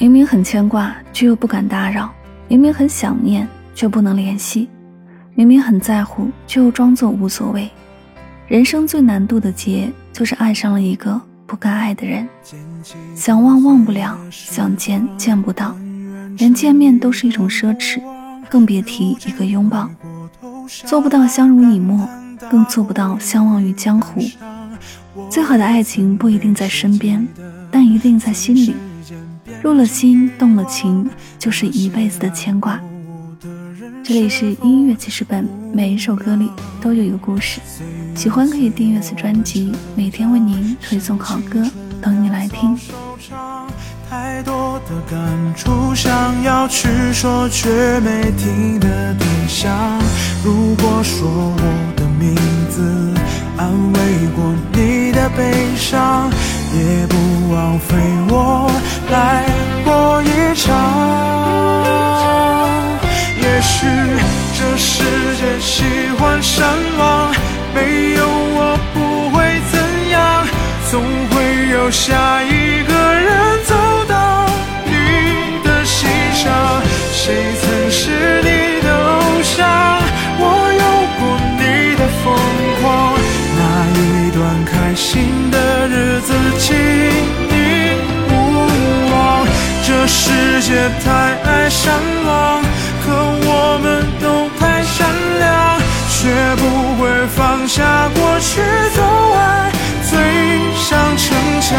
明明很牵挂，却又不敢打扰；明明很想念，却不能联系；明明很在乎，却又装作无所谓。人生最难渡的劫，就是爱上了一个不该爱的人。想忘忘不了，想见见不到，连见面都是一种奢侈，更别提一个拥抱。做不到相濡以沫，更做不到相忘于江湖。最好的爱情不一定在身边，但一定在心里。入了心，动了情，就是一辈子的牵挂。这里是音乐记事本，每一首歌里都有一个故事。喜欢可以订阅此专辑，每天为您推送好歌，等你来听。太多的感触想要去说，却没听的对象。如果说我的名字安慰过你的悲伤，也不枉费喜欢善忘，没有我不会怎样，总会有下一个人走到你的心上。谁曾是你的偶像？我有过你的疯狂，那一段开心的日子，请你勿忘。这世界太爱善忘，可我下过去，走爱最上逞强。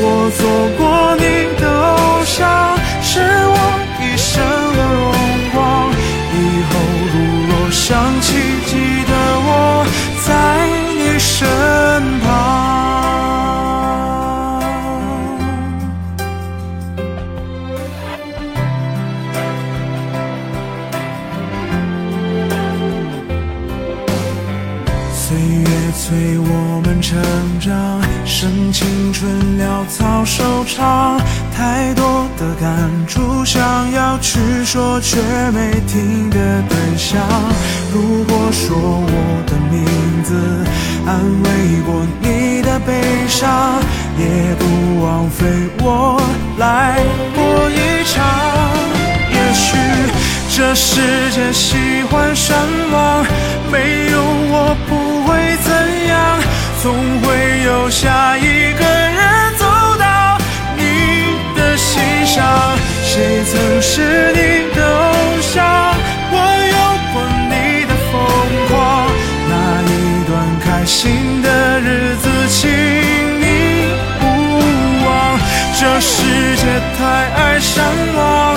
我做过你的偶像，是我一生的荣光。以后如若想起记，月催我们成长，剩青春潦草收场。太多的感触想要去说，却没听的对象。如果说我的名字安慰过你的悲伤，也不枉费我来过一场。也许这世界喜欢善忘，没有我不。总会有下一个人走到你的心上。谁曾是你的偶像？我有过你的疯狂。那一段开心的日子，请你勿忘。这世界太爱善忘，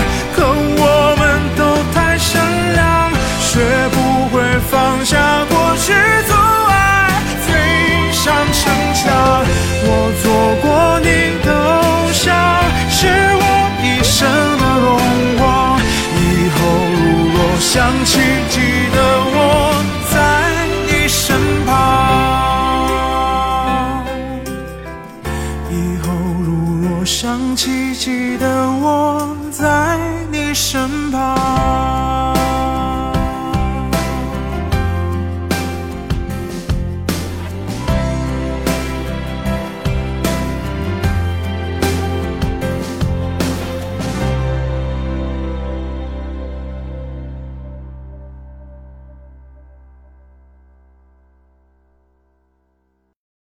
想起，记得我在你身旁。以后如若想起，记得我在你身旁。